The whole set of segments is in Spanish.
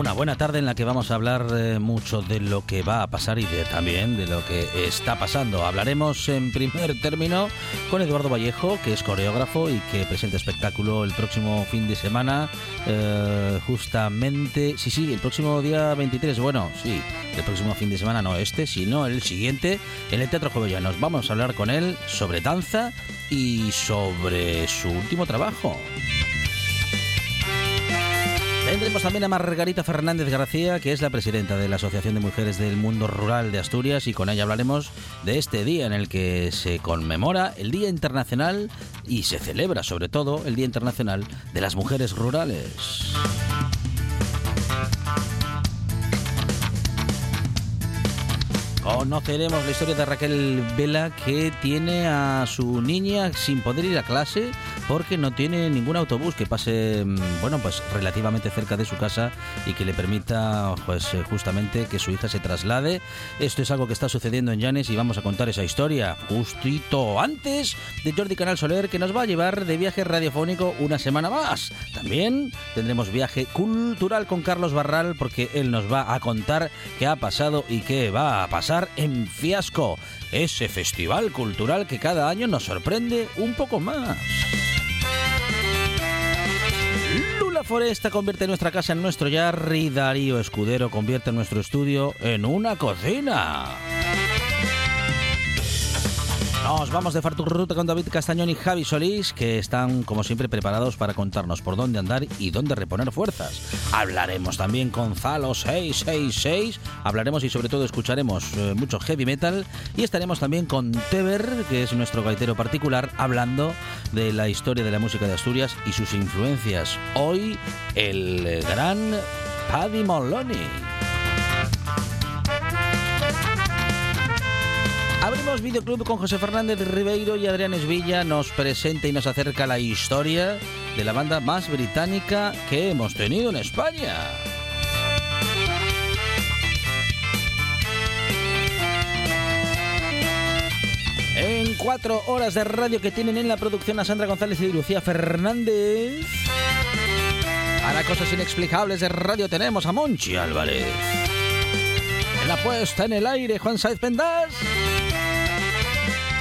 Una buena tarde en la que vamos a hablar eh, mucho de lo que va a pasar y de, también de lo que está pasando. Hablaremos en primer término con Eduardo Vallejo, que es coreógrafo y que presenta espectáculo el próximo fin de semana. eh, justamente, sí, sí, el próximo día 23. Bueno, sí, el próximo fin de semana, no este, sino el siguiente, en el Teatro Jovellanos. Vamos a hablar con él sobre danza y sobre su último trabajo. Tendremos también a Margarita Fernández García, que es la presidenta de la Asociación de Mujeres del Mundo Rural de Asturias, y con ella hablaremos de este día en el que se conmemora el Día Internacional y se celebra sobre todo el Día Internacional de las Mujeres Rurales. Conoceremos la historia de Raquel Vela que tiene a su niña sin poder ir a clase porque no tiene ningún autobús que pase, mm, bueno, pues relativamente cerca de su casa y que le permita, pues eh, justamente que su hija se traslade. Esto es algo que está sucediendo en Llanes y vamos a contar esa historia justito antes de Jordi Canal Soler que nos va a llevar de viaje radiofónico una semana más. También tendremos viaje cultural con Carlos Barral porque él nos va a contar qué ha pasado y qué va a pasar en Fiasco, ese festival cultural que cada año nos sorprende un poco más. Lula Foresta convierte nuestra casa en nuestro yar y Darío Escudero convierte nuestro estudio en una cocina. Nos vamos de Farturruta con David Castañón y Javi Solís, que están, como siempre, preparados para contarnos por dónde andar y dónde reponer fuerzas. Hablaremos también con Zalo 666, hablaremos y sobre todo escucharemos eh, mucho heavy metal y estaremos también con Teber, que es nuestro gaitero particular, hablando de la historia de la música de Asturias y sus influencias. Hoy, el gran Paddy Moloney. Abrimos videoclub con José Fernández Ribeiro y Adrián Esvilla nos presenta y nos acerca la historia de la banda más británica que hemos tenido en España. En cuatro horas de radio que tienen en la producción a Sandra González y Lucía Fernández. Para cosas inexplicables de radio tenemos a Monchi Álvarez. En la puesta en el aire, Juan Saez Pendas.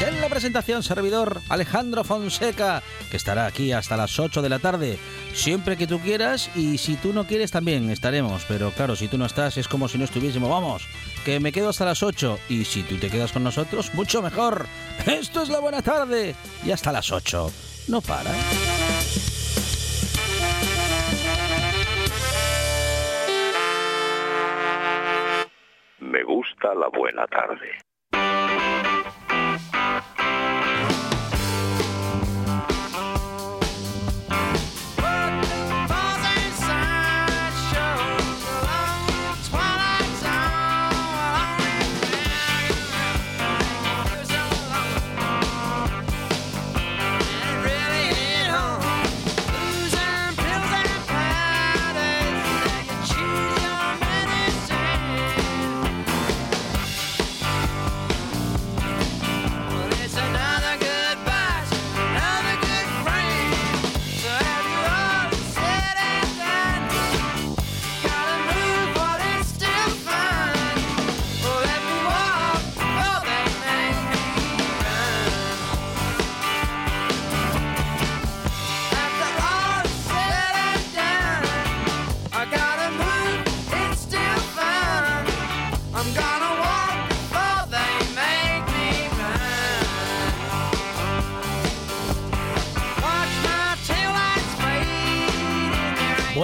En la presentación, servidor Alejandro Fonseca, que estará aquí hasta las 8 de la tarde, siempre que tú quieras y si tú no quieres también estaremos, pero claro, si tú no estás es como si no estuviésemos, vamos, que me quedo hasta las 8 y si tú te quedas con nosotros, mucho mejor. Esto es la buena tarde y hasta las 8. No para. Me gusta la buena tarde.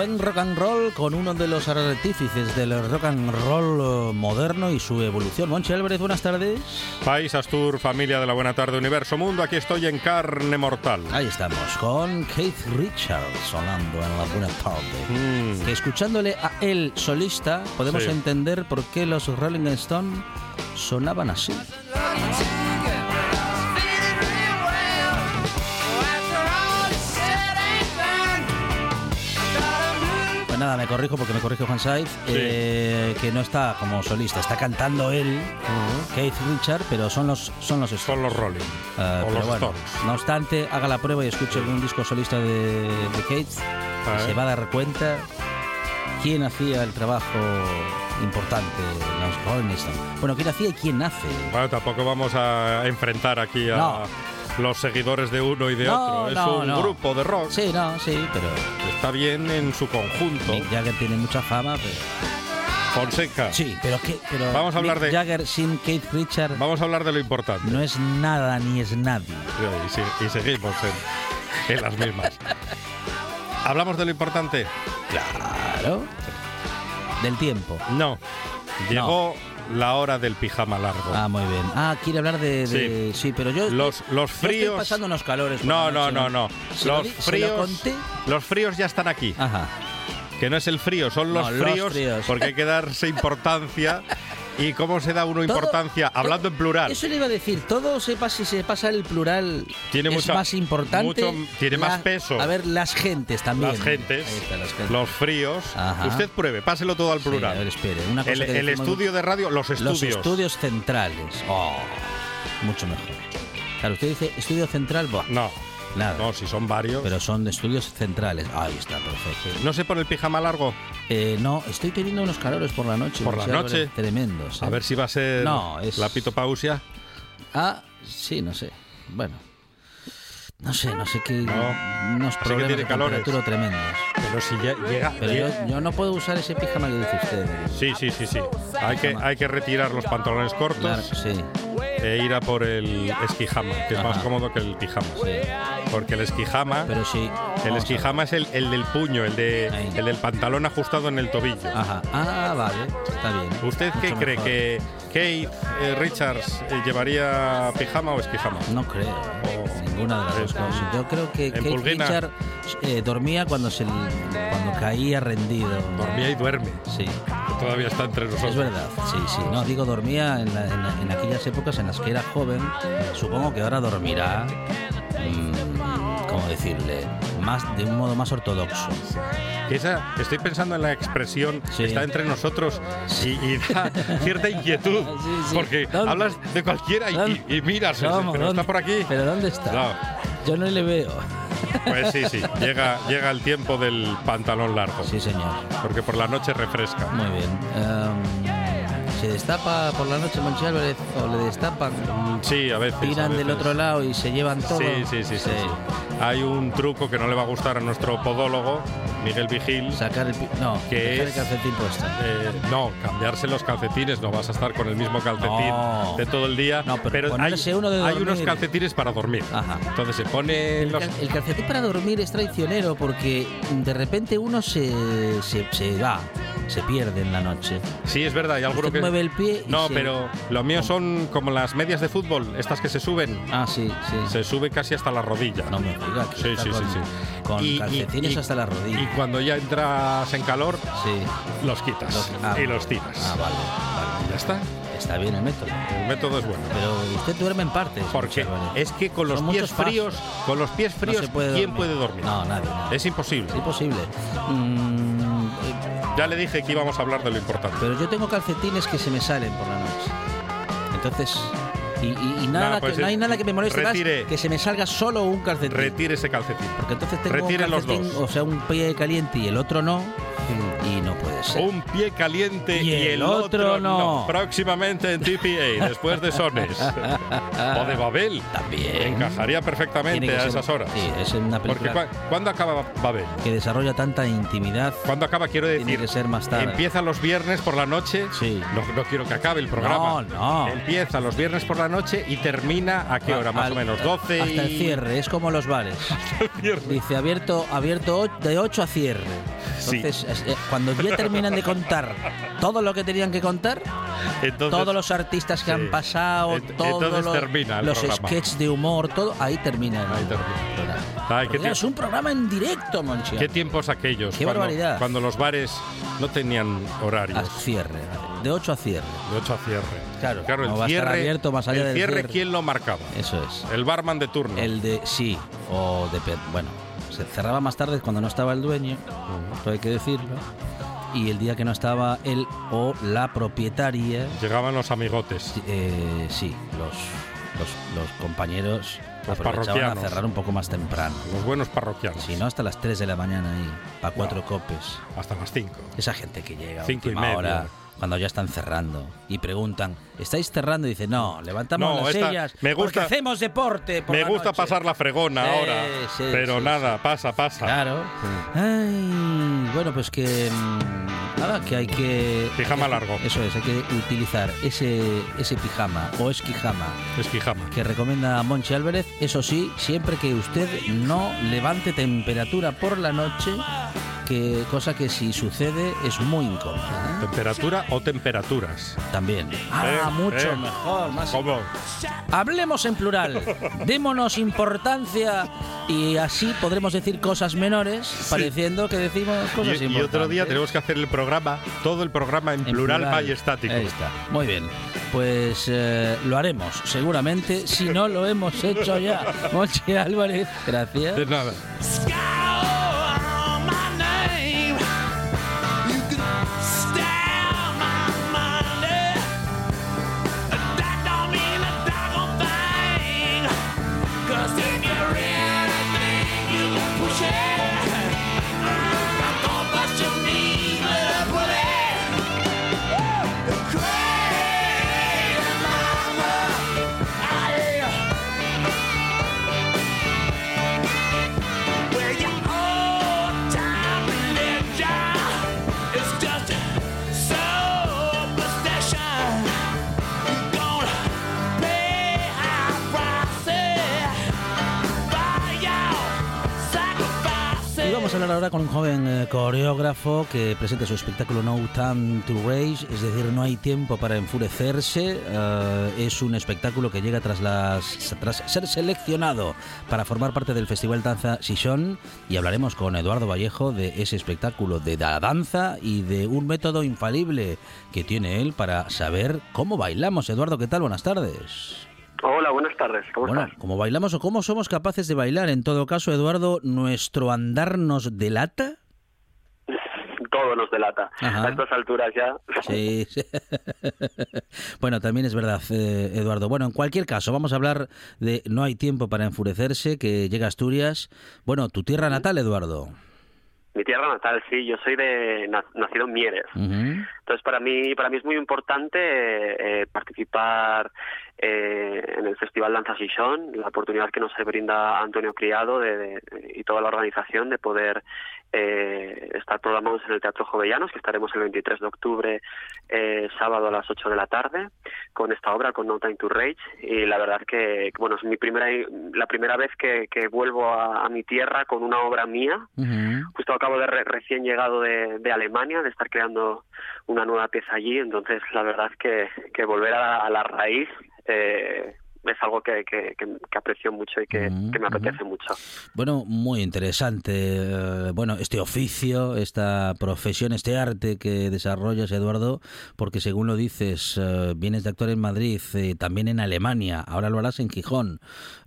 Buen rock and roll con uno de los artífices del rock and roll eh, moderno y su evolución. Monchi Álvarez, buenas tardes. País Astur, familia de la Buena Tarde, Universo Mundo, aquí estoy en carne mortal. Ahí estamos, con Keith Richards sonando en la Buena Tarde. Mm. Que escuchándole a él solista podemos Sí. entender por qué los Rolling Stones sonaban así. Pues nada, me corrijo porque me corrijo Juan Saiz, eh, que no está como solista, está cantando él, Keith Richard, pero son los son los Stones. Son los Rolling. O pero los bueno, Stones. no obstante, haga la prueba y escuche un disco solista de, de Keith, Ah, y ¿eh? se va a dar cuenta quién hacía el trabajo importante los Rolling Stones. Bueno, quién hacía y quién hace. Bueno, tampoco vamos a enfrentar aquí a No. Los seguidores de uno y de No, otro. Es no, un no. grupo de rock. Sí, no, sí, pero Está bien en su conjunto. Mick Jagger tiene mucha fama, pero... Fonseca. Sí, pero qué... Pero Vamos a hablar Mick de- Jagger sin Keith Richard Vamos a hablar de lo importante. no es nada ni es nadie. Y, y seguimos en, en las mismas. ¿Hablamos de lo importante? Claro. Del tiempo. No. Llegó la hora del pijama largo. Ah, muy bien. Ah, quiere hablar de... de- sí. pero yo... Los, los yo estoy fríos. pasando unos calores. No, no, no, no. Se lo Los lo fríos. conté. Los fríos ya están aquí. Ajá. Que no es el frío, son los, No, los fríos, fríos. porque hay que darse importancia. ¿Y cómo se da uno Todo- importancia? Hablando en plural. Eso le iba a decir. Todo se pasa, si se pasa el plural Tiene es mucha- más importante. mucho- tiene más peso. A ver, las gentes también. Las gentes, Ahí está, las gentes. los fríos. Ajá. Usted pruebe, páselo todo al Sí, plural. a ver, espere. Una cosa el estudio de radio, los estudios. Los estudios centrales. Oh, mucho mejor. Claro, usted dice estudio central, buah, No, nada. no, si son varios. Pero son de estudios centrales. Ahí está, perfecto. no sé por el pijama largo. Eh, no, estoy teniendo unos calores por la noche. ¿Por la noche? Tremendos. ¿eh? A ver si va a ser No, es- la pitopausia. Ah, sí, no sé. Bueno. No sé, no sé qué. No. Unos Así que problemas tiene de calores. temperatura tremendos. Pero si ya llega. Pero llega- yo, yo no puedo usar ese pijama que dice usted. Sí, sí, sí, sí. Hay que, hay que retirar los pantalones cortos Claro, sí. E ir a por el esquijama, que es más cómodo que el pijama. sí. Porque el esquijama, Pero sí. el esquijama es el, el del puño, el, de, Ahí. el del pantalón ajustado en el tobillo. Ajá. Ah, vale. Está bien. ¿Usted qué Mucho cree? mejor. ¿Que Kate eh, Richards eh, llevaría pijama o esquijama? No creo. O- Ninguna de las dos cosas. Yo creo que Kate pulguina. Richard eh, dormía cuando se cuando caía rendido. Dormía y duerme. Sí. que Todavía está entre nosotros. Es verdad, sí, sí. No, digo, dormía en, la- en la- en aquellas épocas en las que era joven. Supongo que ahora dormirá, mm, ¿cómo decirle? Más, de un modo más ortodoxo. Esa, estoy pensando en la expresión Sí. está entre nosotros y, y da cierta inquietud. Sí, sí. Porque ¿Dónde? hablas de cualquiera y, y- y miras, ¿Cómo? pero ¿Dónde? está por aquí. ¿Pero dónde está? No, Yo no le veo. pues sí, sí. Llega, llega el tiempo del pantalón largo. Sí, señor. Porque por la noche refresca. Muy bien. Em, ¿Se destapa por la noche Monchi Álvarez o le destapan? Sí, a veces. a Tiran del veces. otro lado y se llevan todo. Sí, sí, sí, sí. Hay un truco que no le va a gustar a nuestro podólogo, Miguel Vigil. Sacar el... No, ¿Qué dejar es? el calcetín puesto. Eh, no, cambiarse los calcetines, no vas a estar con el mismo calcetín No. de todo el día. No, pero hay, ponerse uno de hay unos calcetines para dormir. Ajá. Entonces se pone El, los. cal- el calcetín para dormir es traicionero porque de repente uno se, se, se va, se pierde en la noche. Sí, es verdad, hay alguno Usted que. mueve el pie y No, se- pero los míos son como las medias de fútbol, estas que se suben. Ah, sí, sí. Se sube casi hasta la rodilla. No me diga que Sí, sí, sí, con, sí. con Y- calcetines y- hasta la rodilla. Y cuando ya entras en calor, sí. los quitas Los- ah, y los tiras. Ah, vale, ya está. Está bien el método. El método es bueno. Pero usted duerme en partes. Porque es que con los Son pies fríos, con los pies fríos, puede ¿quién dormir. puede dormir? No, nadie. nadie. Es imposible. Es imposible. Mm, Ya le dije que íbamos a hablar de lo importante. pero yo tengo calcetines que se me salen por la noche. Entonces, y, y- y nada Nada, pues, que, no hay nada que me moleste retire. más que se me salga solo un calcetín. Retire ese calcetín. Porque entonces tengo Retire un los calcetín, dos. o sea, un pie caliente y el otro no. y no puede ser. Un pie caliente Y y, el el, otro no. Próximamente en TPA, después de Sones. o de Babel. También. Encajaría Tiene perfectamente a ser- esas horas. Sí, es una Porque película ¿cu- ¿cuándo acaba Babel? que desarrolla tanta intimidad. ¿Cuándo acaba? Quiero Tiene decir, que ser más tarde. empieza los viernes por la noche. Sí. No, no quiero que acabe el programa. No, no. Empieza los viernes por la noche y termina a qué hora, más Al- o menos, 12 Hasta el y- cierre, es como los bares. Dice abierto, abierto de 8 a cierre. Sí. Entonces, es- eh, cuando ya terminan de contar todo lo que tenían que contar, Entonces, todos los artistas que sí. han pasado, Ent- todos los, el los sketches de humor, todo, ahí termina el Ahí termina. Ay, qué es un programa en directo, Monchi. ¿Qué tiempos aquellos? Qué cuando, barbaridad. Cuando los bares no tenían A horarios. cierre, de 8 a cierre. De 8 a cierre. Claro, claro no el va a estar cierre, abierto más allá el del cierre, cierre. ¿quién lo marcaba? Eso es. El barman de turno. El de sí, o de bueno, se cerraba más tarde cuando no estaba el dueño, esto hay que decirlo. Y el día que no estaba él o la propietaria, Llegaban los amigotes. eh, sí, los, los, los compañeros Los aprovechaban a cerrar un poco más temprano. Los buenos parroquianos. Si no, hasta las 3 de la mañana ahí, para cuatro copes. Hasta las 5. Esa gente que llega a Cinco y media. hora, cuando ya están cerrando, y preguntan, ¿estáis cerrando? Y dice, no, levantamos No, las esta- sillas me porque gusta- hacemos deporte por Me la gusta noche". pasar la fregona Sí, ahora. sí, pero sí, nada, pasa, pasa. Claro. Ay, bueno, pues que mm, nada, que hay que Pijama hay que- largo. Eso es, hay que utilizar ese ese pijama o esquijama Es pijama. que recomienda Monchi Álvarez, eso sí, siempre que usted no levante temperatura por la noche, que cosa que si sucede es muy incómoda. ¿eh? ¿Temperatura o temperaturas? También. Ah, Eh, mucho eh. mejor, más ¿Cómo? Hablemos en plural, démonos importancia y así podremos decir cosas menores, pareciendo que decimos Y, cosas y importantes. otro día tenemos que hacer el programa, todo el programa en, En plural, majestático. Ahí está. Muy bien. Pues eh, lo haremos, seguramente, si no lo hemos hecho ya. Monchi Álvarez, gracias. De nada. Hablar ahora con un joven eh, coreógrafo que presenta su espectáculo No Time to Rage, es decir, no hay tiempo para enfurecerse. Eh, es un espectáculo que llega tras, las, tras ser seleccionado para formar parte del Festival Danza Sison y hablaremos con Eduardo Vallejo de ese espectáculo de la danza y de un método infalible que tiene él para saber cómo bailamos. Eduardo, ¿qué tal? Buenas tardes. Hola, buenas tardes. ¿Cómo Bueno, estás? ¿cómo bailamos o cómo somos capaces de bailar? En todo caso, Eduardo, ¿nuestro andar nos delata? Todo nos delata. Ajá. A estas alturas ya. Sí. sí. bueno, también es verdad, eh, Eduardo. Bueno, en cualquier caso, vamos a hablar de No hay tiempo para enfurecerse, que llega Asturias. Bueno, tu tierra natal, Eduardo. Mi tierra natal, sí. Yo soy de na- nacido en Mieres. Entonces, para mí, para mí es muy importante eh, participar eh, en el Festival Danza Sison, la oportunidad que nos brinda Antonio Criado de- de- y toda la organización de poder eh, estar programados en el Teatro Jovellanos, que estaremos el 23 de octubre, eh, sábado a las 8 de la tarde, con esta obra, con No Time to Rage. Y la verdad que, bueno, es mi primera, la primera vez que, que vuelvo a, a mi tierra con una obra mía, justo acabo de re- recién llegado de, de Alemania, de estar creando una nueva pieza allí, entonces la verdad que, que volver a a la raíz eh, es algo que, que, que- aprecio mucho y que, que me apetece mucho. Bueno, muy interesante. eh, Bueno, este oficio, esta profesión, este arte que desarrollas, Eduardo, porque según lo dices, eh, vienes de actuar en Madrid, eh, también en Alemania, ahora lo harás en Gijón.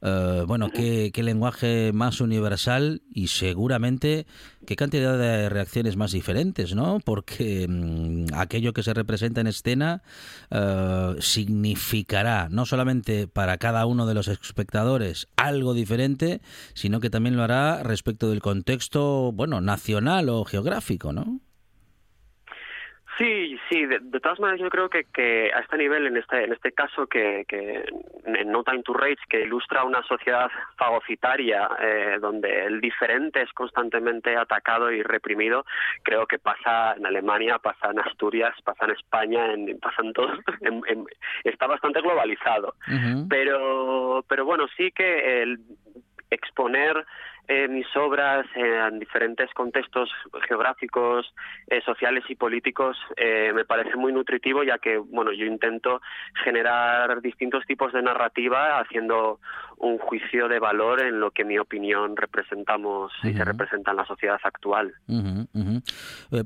Eh, bueno, qué, qué lenguaje más universal y seguramente qué cantidad de reacciones más diferentes, ¿no? Porque mm, aquello que se representa en escena eh, significará no solamente para cada uno de los espectadores algo diferente, sino que también lo hará respecto del contexto, bueno, nacional o geográfico, ¿no? Sí, sí, de, todas maneras yo creo que, que, a este nivel, en este, en este caso, que, que en No Time to Rage, que ilustra una sociedad fagocitaria eh, donde el diferente es constantemente atacado y reprimido, creo que pasa en Alemania, pasa en Asturias, pasa en España, en, pasa en todo, está bastante globalizado. Pero, pero bueno, sí que el exponer eh, mis obras en diferentes contextos geográficos, eh, sociales y políticos eh, me parece muy nutritivo ya que bueno yo intento generar distintos tipos de narrativa haciendo un juicio de valor en lo que en mi opinión representamos y se representa en la sociedad actual.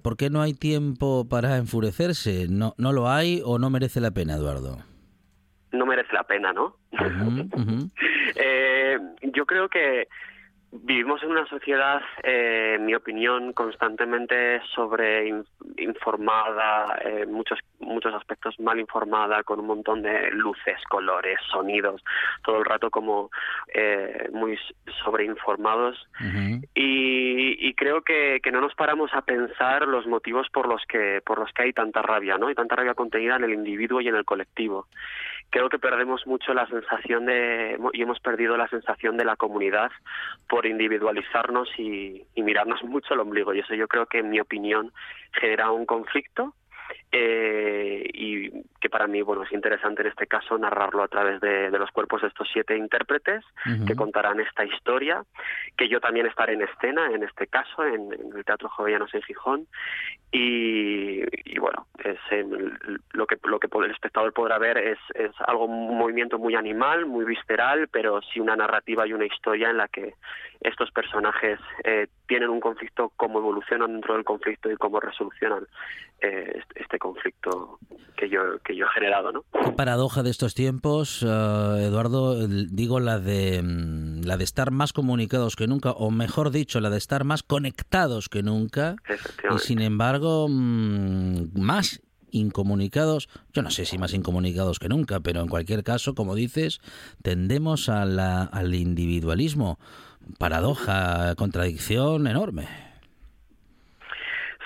¿Por qué no hay tiempo para enfurecerse? ¿No, ¿No lo hay o no merece la pena, Eduardo? No merece la pena, ¿no? yo creo que Vivimos en una sociedad, eh, en mi opinión, constantemente sobreinformada, en muchos, muchos aspectos mal informada, con un montón de luces, colores, sonidos, todo el rato como eh, muy sobreinformados. y, y, creo que, que, no nos paramos a pensar los motivos por los que, por los que hay tanta rabia, ¿no? Hay tanta rabia contenida en el individuo y en el colectivo creo que perdemos mucho la sensación de y hemos perdido la sensación de la comunidad por individualizarnos y, y mirarnos mucho el ombligo. Y eso yo creo que en mi opinión genera un conflicto eh, y que para mí bueno es interesante en este caso narrarlo a través de, los cuerpos de estos siete intérpretes que contarán esta historia que yo también estaré en escena en este caso en, el Teatro Jovellanos en Gijón y, es lo que lo que el espectador podrá ver es, es algo un movimiento muy animal muy visceral pero sí una narrativa y una historia en la que estos personajes eh, tienen un conflicto cómo evolucionan dentro del conflicto y cómo resolucionan eh, este conflicto que yo que yo he generado, ¿no? Qué paradoja de estos tiempos, eh, Eduardo, digo la de mm, la de estar más comunicados que nunca, o mejor dicho, la de estar más conectados que nunca, y sin embargo mm, más incomunicados, yo no sé si más incomunicados que nunca, pero en cualquier caso, como dices, tendemos al individualismo. Paradoja, contradicción enorme.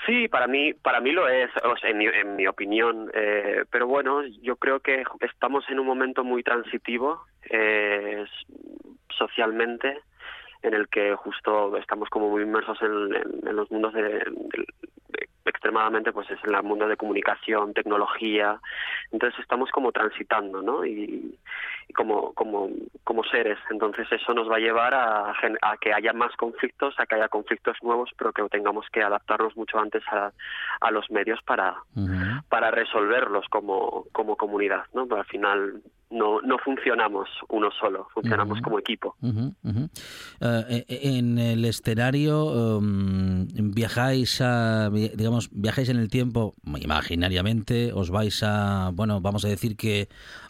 Sí, para mí, para mí lo es, en, mi, opinión. Eh, pero bueno, yo creo que estamos en un momento muy transitivo eh, socialmente, en el que justo estamos como muy inmersos en, los mundos de, extremadamente pues es en el mundo de comunicación, tecnología, entonces estamos como transitando, ¿no? Y, como, como, como seres, entonces eso nos va a llevar a, a, que haya más conflictos, a que haya conflictos nuevos, pero que tengamos que adaptarnos mucho antes a, a los medios para, para resolverlos como, como comunidad, ¿no? Pero al final no, no funcionamos uno solo, funcionamos como equipo. Eh, en el escenario um, viajáis a, digamos, viajáis en el tiempo imaginariamente, os vais a, bueno, vamos a decir que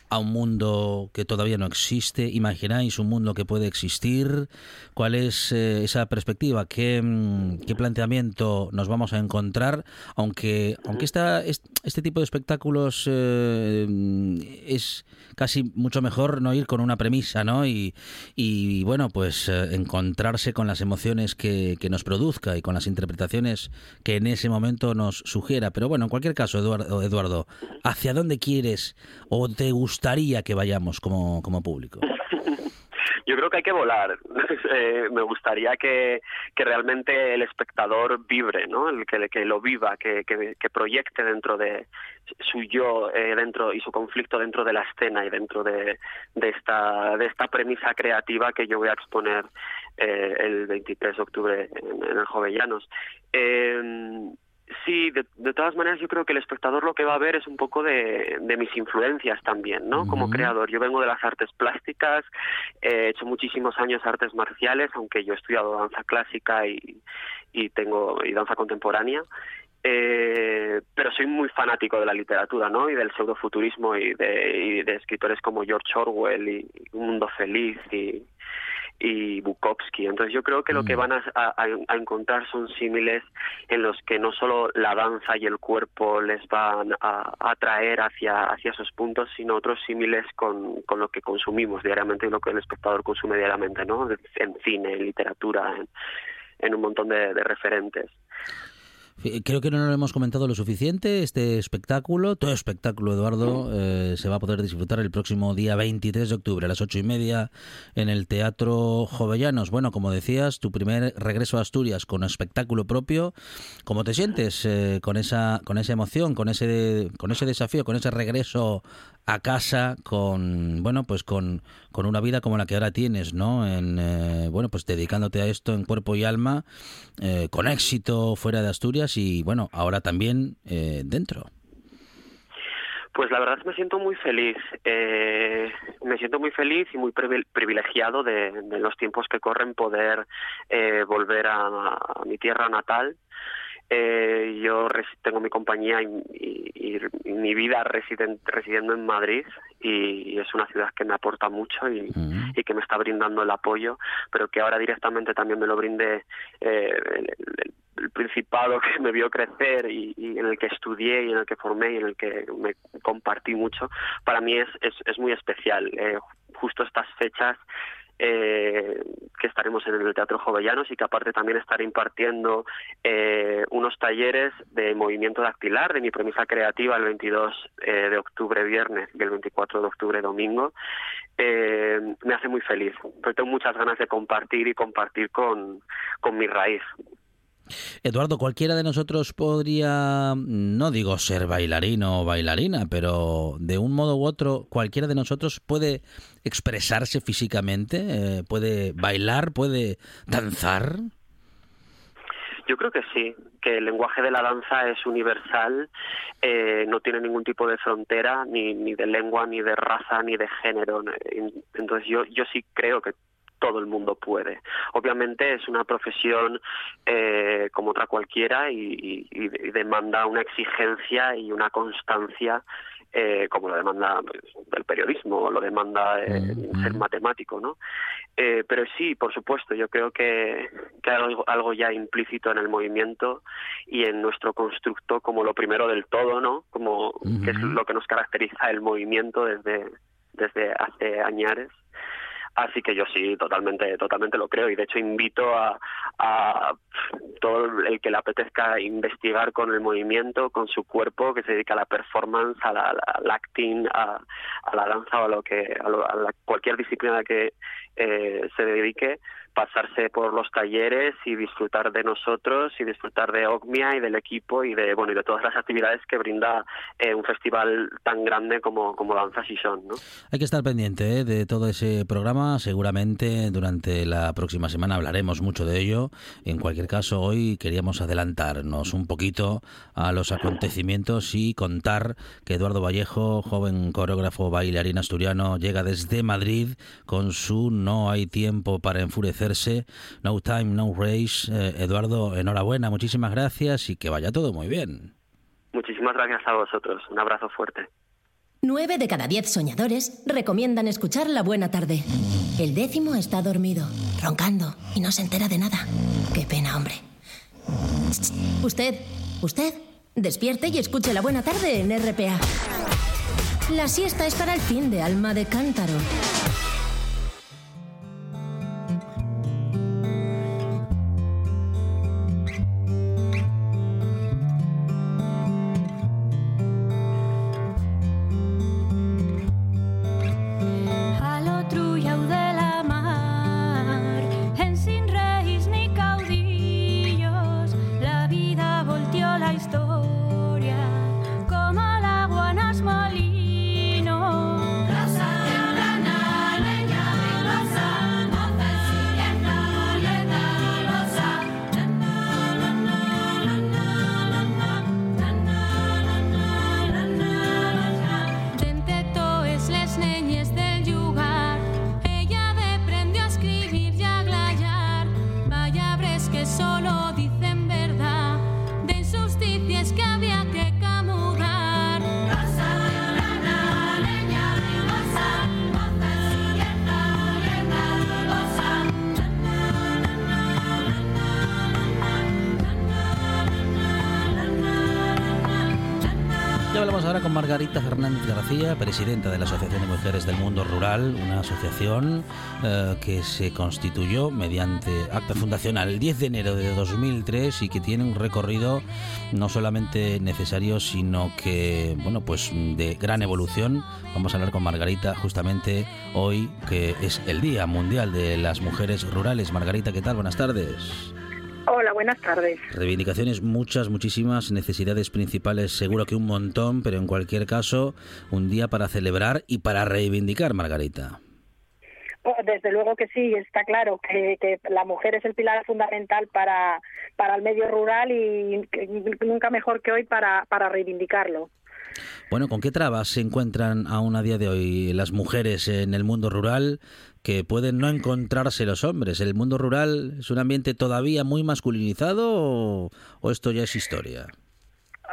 a un mundo que todavía no existe? ¿Imagináis un mundo que puede existir? ¿Cuál es eh, esa perspectiva? ¿Qué, mm, ¿Qué, planteamiento nos vamos a encontrar? Aunque, aunque esta, este tipo de espectáculos eh, es casi mucho mejor no ir con una premisa, ¿no? Y, y bueno, pues eh, encontrarse con las emociones que, que nos produzca y con las interpretaciones que en ese momento nos sugiera. Pero bueno, en cualquier caso, Eduardo, Eduardo ¿hacia dónde quieres o te gusta gustaría que vayamos como, como público? Yo creo que hay que volar. Eh, me gustaría que, que, realmente el espectador vibre, ¿no? El que, lo viva, que, que, proyecte dentro de su yo eh, dentro y su conflicto dentro de la escena y dentro de, de esta de esta premisa creativa que yo voy a exponer eh, el 23 de octubre en, en el Jovellanos. Sí, de, todas maneras yo creo que el espectador lo que va a ver es un poco de, mis influencias también, ¿no? Como creador. Yo vengo de las artes plásticas, he hecho muchísimos años artes marciales, aunque yo he estudiado danza clásica y, y tengo y danza contemporánea. Eh, pero soy muy fanático de la literatura, ¿no? Y del pseudofuturismo y de, y de escritores como George Orwell y Un Mundo Feliz y, y Bukowski. Entonces yo creo que lo que mm. van a, a, encontrar son símiles en los que no solo la danza y el cuerpo les van a atraer hacia, hacia esos puntos, sino otros símiles con, con lo que consumimos diariamente y lo que el espectador consume diariamente, ¿no? En cine, en literatura, en, en un montón de, de referentes. Creo que no lo hemos comentado lo suficiente. Este espectáculo, todo espectáculo, Eduardo, eh, se va a poder disfrutar el próximo día 23 de octubre a las ocho y media en el Teatro Jovellanos. Bueno, como decías, tu primer regreso a Asturias con espectáculo propio. ¿Cómo te sientes eh, con esa con esa emoción, con ese con ese desafío, con ese regreso a casa con bueno pues con, con una vida como la que ahora tienes no en eh, bueno pues dedicándote a esto en cuerpo y alma eh, con éxito fuera de Asturias y bueno ahora también eh, dentro. Pues la verdad me siento muy feliz me siento muy feliz y muy privilegiado de, los tiempos que corren poder volver a mi tierra natal eh, yo tengo mi compañía y, mi vida residiendo en Madrid y, es una ciudad que me aporta mucho y, que me está brindando el apoyo, pero que ahora directamente también me lo brinde eh, el, principado que me vio crecer y, en el que estudié y en el que formé y en el que me compartí mucho, para mí es, es, es muy especial. Eh, justo estas fechas eh, que estaremos en el Teatro Jovellanos y que aparte también estaré impartiendo eh, unos talleres de movimiento dactilar de mi premisa creativa el 22 eh, de octubre viernes y el 24 de octubre domingo. Me hace muy feliz, porque tengo muchas ganas de compartir y compartir con, con mi raíz. Eduardo, cualquiera de nosotros podría, no digo ser bailarino o bailarina, pero de un modo u otro, cualquiera de nosotros puede expresarse físicamente, eh, puede bailar, puede danzar. Yo creo que sí, que el lenguaje de la danza es universal, eh, no tiene ningún tipo de frontera, ni, ni de lengua, ni de raza, ni de género. Entonces yo, yo sí creo que todo el mundo puede. Obviamente es una profesión eh, como otra cualquiera y, demanda una exigencia y una constancia eh, como lo demanda pues, el periodismo lo demanda eh, mm, ser mm. matemático, ¿no? pero sí, por supuesto, yo creo que, que hay algo, algo, ya implícito en el movimiento y en nuestro constructo como lo primero del todo, ¿no? Como que es lo que nos caracteriza el movimiento desde, desde hace años Así que yo sí, totalmente, totalmente lo creo. Y de hecho invito a, todo el que le apetezca investigar con el movimiento, con su cuerpo, que se dedica a la performance, a la, al acting, a, la danza o a lo que, a, cualquier disciplina que eh, se dedique, pasarse por los talleres y disfrutar de nosotros y disfrutar de OGMIA y del equipo y de bueno y de todas las actividades que brinda eh, un festival tan grande como, como Danza Sison. ¿no? Hay que estar pendiente ¿eh? de todo ese programa. Seguramente durante la próxima semana hablaremos mucho de ello. En cualquier caso, hoy queríamos adelantarnos un poquito a los acontecimientos y contar que Eduardo Vallejo, joven coreógrafo bailarín asturiano, llega desde Madrid con su No hay tiempo para enfurecer No Time, No Race. Eh, Eduardo, enhorabuena, muchísimas gracias y que vaya todo muy bien. Muchísimas gracias a vosotros. Un abrazo fuerte. Nueve de cada diez soñadores recomiendan escuchar La Buena Tarde. El décimo está dormido, roncando y no se entera de nada. Qué pena, hombre. Usted, usted, despierte y escuche La Buena Tarde en RPA. La siesta es para el fin de alma de cántaro. García, presidenta de la Asociación de Mujeres del Mundo Rural, una asociación eh, que se constituyó mediante acta fundacional el 10 de enero de 2003 y que tiene un recorrido no solamente necesario, sino que, bueno, pues de gran evolución. Vamos a hablar con Margarita justamente hoy, que es el Día Mundial de las Mujeres Rurales. Margarita, ¿qué tal? Buenas tardes. Hola, buenas tardes. Reivindicaciones muchas, muchísimas, necesidades principales seguro que un montón, pero en cualquier caso, un día para celebrar y para reivindicar, Margarita. Oh, desde luego que sí, está claro que, que, la mujer es el pilar fundamental para, para el medio rural y nunca mejor que hoy para, para reivindicarlo. Bueno, ¿con qué trabas se encuentran aún a día de hoy las mujeres en el mundo rural que pueden no encontrarse los hombres? ¿El mundo rural es un ambiente todavía muy masculinizado o, o esto ya es historia?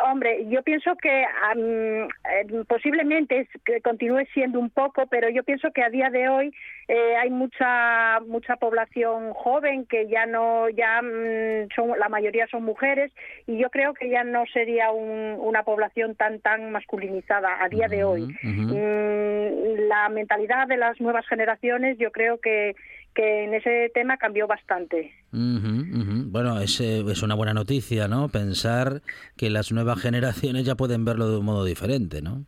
Hombre, yo pienso que um, eh, posiblemente es, que continúe siendo un poco, pero yo pienso que a día de hoy eh, hay mucha mucha población joven que ya no ya um, son la mayoría son mujeres y yo creo que ya no sería un, una población tan tan masculinizada a día de hoy. Uh -huh. mm, la mentalidad de las nuevas generaciones yo creo que que en ese tema cambió bastante. Uh -huh, uh -huh. Bueno, es, es una buena noticia, ¿no? Pensar que las nuevas generaciones ya pueden verlo de un modo diferente, ¿no?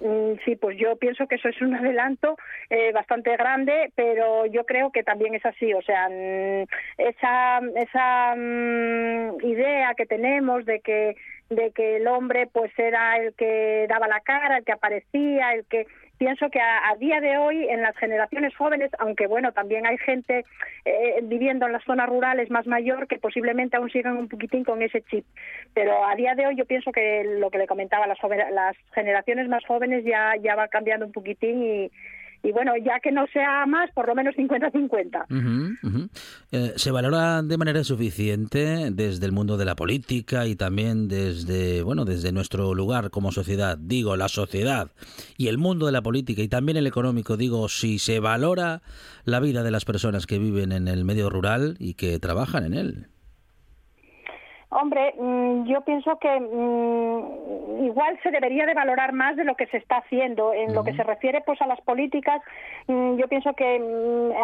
Mm, sí, pues yo pienso que eso es un adelanto eh, bastante grande, pero yo creo que también es así. O sea, mm, esa, esa mm, idea que tenemos de que de que el hombre pues era el que daba la cara, el que aparecía, el que pienso que a, día de hoy en las generaciones jóvenes, aunque bueno, también hay gente eh, viviendo en las zonas rurales más mayor que posiblemente aún sigan un poquitín con ese chip, pero a día de hoy yo pienso que lo que le comentaba, las, las generaciones más jóvenes ya, ya va cambiando un poquitín y y bueno, ya que no sea más, por lo menos 50-50. Uh -huh, uh -huh. eh, ¿Se valora de manera suficiente desde el mundo de la política y también desde, bueno, desde nuestro lugar como sociedad? Digo, la sociedad y el mundo de la política y también el económico, digo, si se valora la vida de las personas que viven en el medio rural y que trabajan en él. Hombre, yo pienso que mmm, igual se debería de valorar más de lo que se está haciendo. En uh -huh. lo que se refiere pues a las políticas, mmm, yo pienso que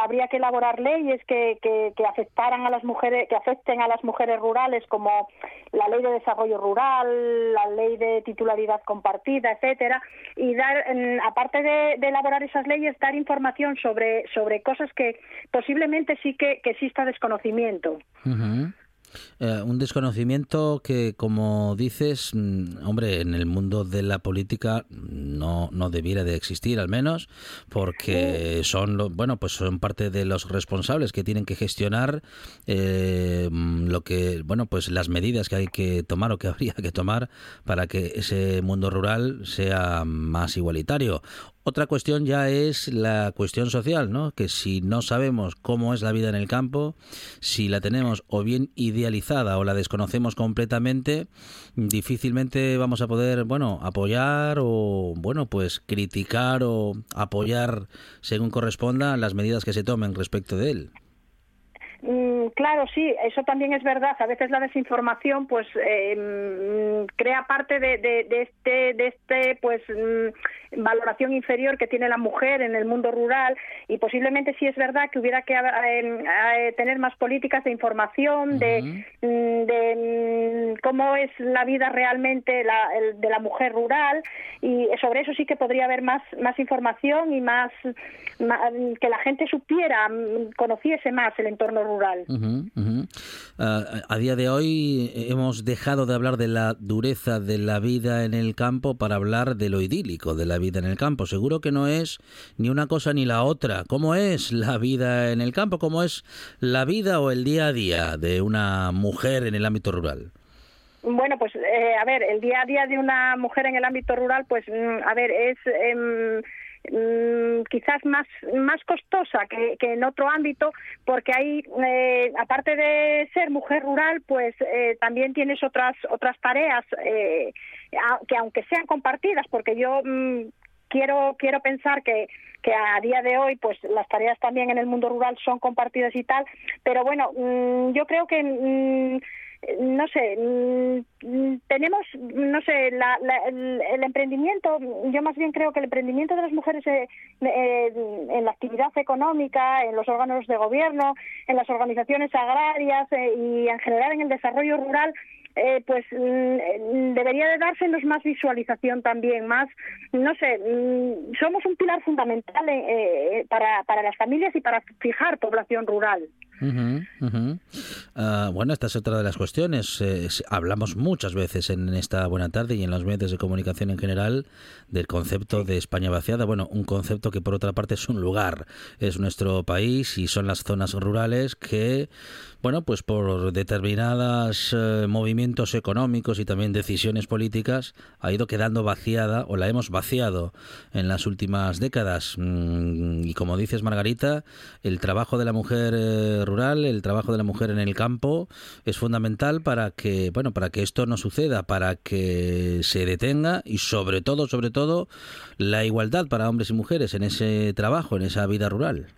habría que elaborar leyes que, que, que, afectaran a las mujeres, que afecten a las mujeres rurales, como la ley de desarrollo rural, la ley de titularidad compartida, etcétera, y dar, aparte de, de, elaborar esas leyes, dar información sobre sobre cosas que posiblemente sí que, que exista desconocimiento. Uh eh, un desconocimiento que, como dices, mm, hombre, en el mundo de la política no, no debiera de existir, al menos, porque son, lo, bueno, pues son parte de los responsables que tienen que gestionar eh, lo que, bueno, pues las medidas que hay que tomar o que habría que tomar para que ese mundo rural sea más igualitario. Otra cuestión ya es la cuestión social, ¿no? Que si no sabemos cómo es la vida en el campo, si la tenemos o bien idealizada o la desconocemos completamente, difícilmente vamos a poder, bueno, apoyar o, bueno, pues criticar o apoyar según corresponda las medidas que se tomen respecto de él. Mm, claro, sí, eso también es verdad. A veces la desinformación, pues, eh, crea parte de, de, de, este, de este, pues, valoración inferior que tiene la mujer en el mundo rural y posiblemente sí es verdad que hubiera que eh, eh, tener más políticas de información, uh -huh. de, de, cómo es la vida realmente la, el, de la mujer rural y sobre eso sí que podría haber más, más información y más, más que la gente supiera, conociese más el entorno rural rural. Uh -huh, uh -huh. Uh, a día de hoy hemos dejado de hablar de la dureza de la vida en el campo para hablar de lo idílico de la vida en el campo. Seguro que no es ni una cosa ni la otra. ¿Cómo es la vida en el campo? ¿Cómo es la vida o el día a día de una mujer en el ámbito rural? Bueno, pues eh, a ver, el día a día de una mujer en el ámbito rural, pues mm, a ver, es... Eh, mmm, quizás más más costosa que, que, en otro ámbito porque ahí eh, aparte de ser mujer rural pues eh, también tienes otras otras tareas eh, que aunque sean compartidas porque yo mmm, quiero quiero pensar que que a día de hoy pues las tareas también en el mundo rural son compartidas y tal pero bueno mmm, yo creo que no sé, mm, tenemos, no sé, el, emprendimiento, yo más bien creo que el emprendimiento de las mujeres eh, eh, en la actividad económica, en los órganos de gobierno, en las organizaciones agrarias eh, y en general en el desarrollo rural, eh, pues mm, debería de dársenos más visualización también, más, no sé, mm, somos un pilar fundamental eh, para, para las familias y para fijar población rural. Ah, bueno, esta es otra de las cuestiones. Eh, hablamos muchas veces en esta buena tarde y en los medios de comunicación en general del concepto de España vaciada. Bueno, un concepto que por otra parte es un lugar, es nuestro país y son las zonas rurales que, bueno, pues por determinados eh, movimientos económicos y también decisiones políticas ha ido quedando vaciada o la hemos vaciado en las últimas décadas. Mm, y como dices, Margarita, el trabajo de la mujer eh, rural, el trabajo de la mujer en el campo es fundamental para que, bueno, para que esto no suceda, para que se detenga y sobre todo, sobre todo, la igualdad para hombres y mujeres en ese trabajo, en esa vida rural.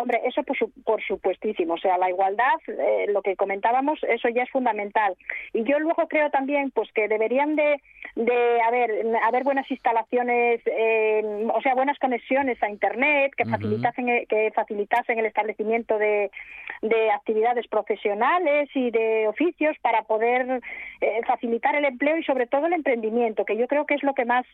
Hombre, eso por, por supuestísimo. O sea, la igualdad, eh, lo que comentábamos, eso ya es fundamental. Y yo luego creo también pues que deberían de, de haber, haber buenas instalaciones, eh, o sea, buenas conexiones a Internet que, facilitasen, eh, que facilitasen el establecimiento de, de actividades profesionales y de oficios para poder facilitar el empleo y sobre todo el emprendimiento, que yo creo que es lo que más,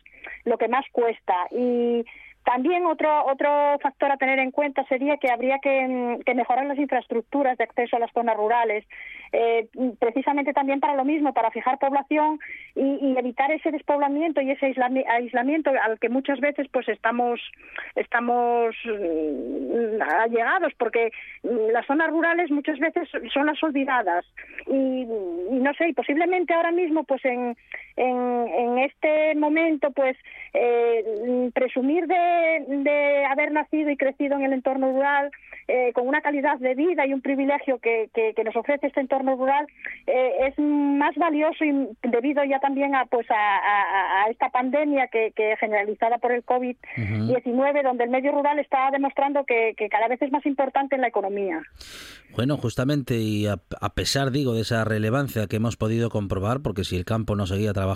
lo que más cuesta. Y también otro otro factor a tener en cuenta sería que habría que, mm, mejorar las infraestructuras de acceso a las zonas rurales, eh, precisamente también para lo mismo, para fijar población y, evitar ese despoblamiento y ese aislamiento al que muchas veces pues estamos estamos mm, allegados, porque mm, las zonas rurales muchas veces son las olvidadas y, no sé, y posiblemente ahora mismo pues en, en, este momento pues eh, presumir de de, haber nacido y crecido en el entorno rural, eh, con una calidad de vida y un privilegio que, nos ofrece este entorno rural, eh, es más valioso y debido ya también a, pues a, esta pandemia que, que, generalizada por el COVID-19, donde el medio rural está demostrando que, cada vez es más importante en la economía. Bueno, justamente, y a, pesar, digo, de esa relevancia que hemos podido comprobar, porque si el campo no seguía trabajando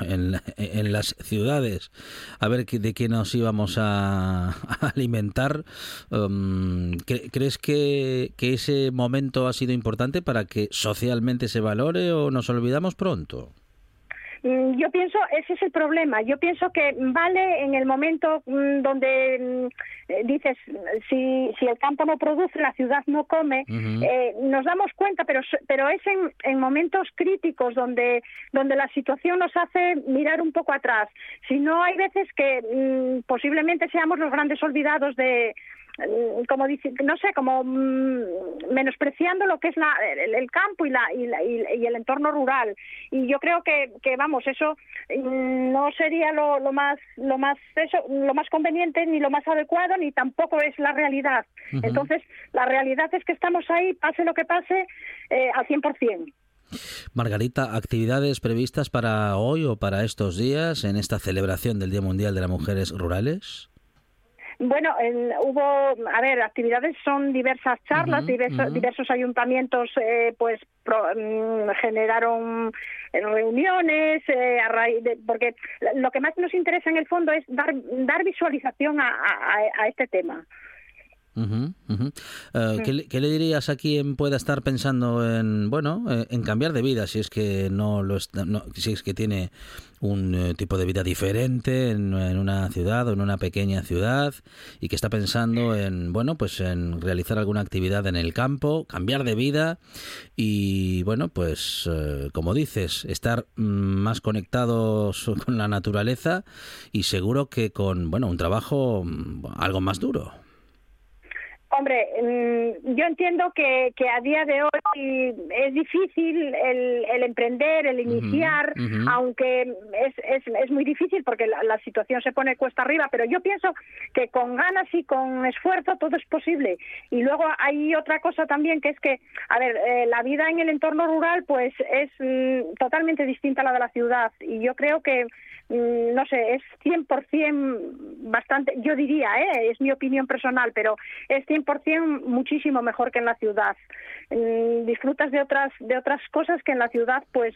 en, en las ciudades, a ver de qué nos íbamos a, alimentar, um, ¿crees que, que ese momento ha sido importante para que socialmente se valore o nos olvidamos pronto? Mm, yo pienso, ese es el problema. Yo pienso que vale en el momento mm, donde mm, eh, dices, si, si el campo no produce, la ciudad no come, eh, nos damos cuenta, pero, pero es en, en momentos críticos donde, donde la situación nos hace mirar un poco atrás. Si no, hay veces que posiblemente seamos los grandes olvidados de como dice, no sé, como mm, menospreciando lo que es la, el, campo y, la, y, y, el entorno rural. Y yo creo que, que vamos, eso mm, no sería lo, lo, más, lo más, eso, lo más conveniente ni lo más adecuado ni tampoco es la realidad. Entonces, la realidad es que estamos ahí, pase lo que pase, eh, al 100%. Margarita, ¿actividades previstas para hoy o para estos días en esta celebración del Día Mundial de las Mujeres Rurales? Bueno, hubo, a ver, actividades son diversas charlas, diversos, ayuntamientos eh, pues mm, generaron reuniones, eh, a raíz de, porque lo que más nos interesa en el fondo es dar, dar visualización a, a este tema. Eh, ¿qué, le, dirías a quien pueda estar pensando en bueno eh, en cambiar de vida si es que no lo si es que tiene un eh, tipo de vida diferente en, una ciudad o en una pequeña ciudad y que está pensando en bueno pues en realizar alguna actividad en el campo cambiar de vida y bueno pues como dices estar más conectados con la naturaleza y seguro que con bueno un trabajo mm, algo más duro Hombre, mm, yo entiendo que, que, a día de hoy es difícil el, el emprender, el iniciar, aunque es, es, es, muy difícil porque la, situación se pone cuesta arriba, pero yo pienso que con ganas y con esfuerzo todo es posible. Y luego hay otra cosa también que es que, a ver, eh, la vida en el entorno rural pues es mm, totalmente distinta a la de la ciudad y yo creo que no sé, es 100% bastante, yo diría, ¿eh? es mi opinión personal, pero es 100% muchísimo mejor que en la ciudad. Mm, disfrutas de otras, de otras cosas que en la ciudad, pues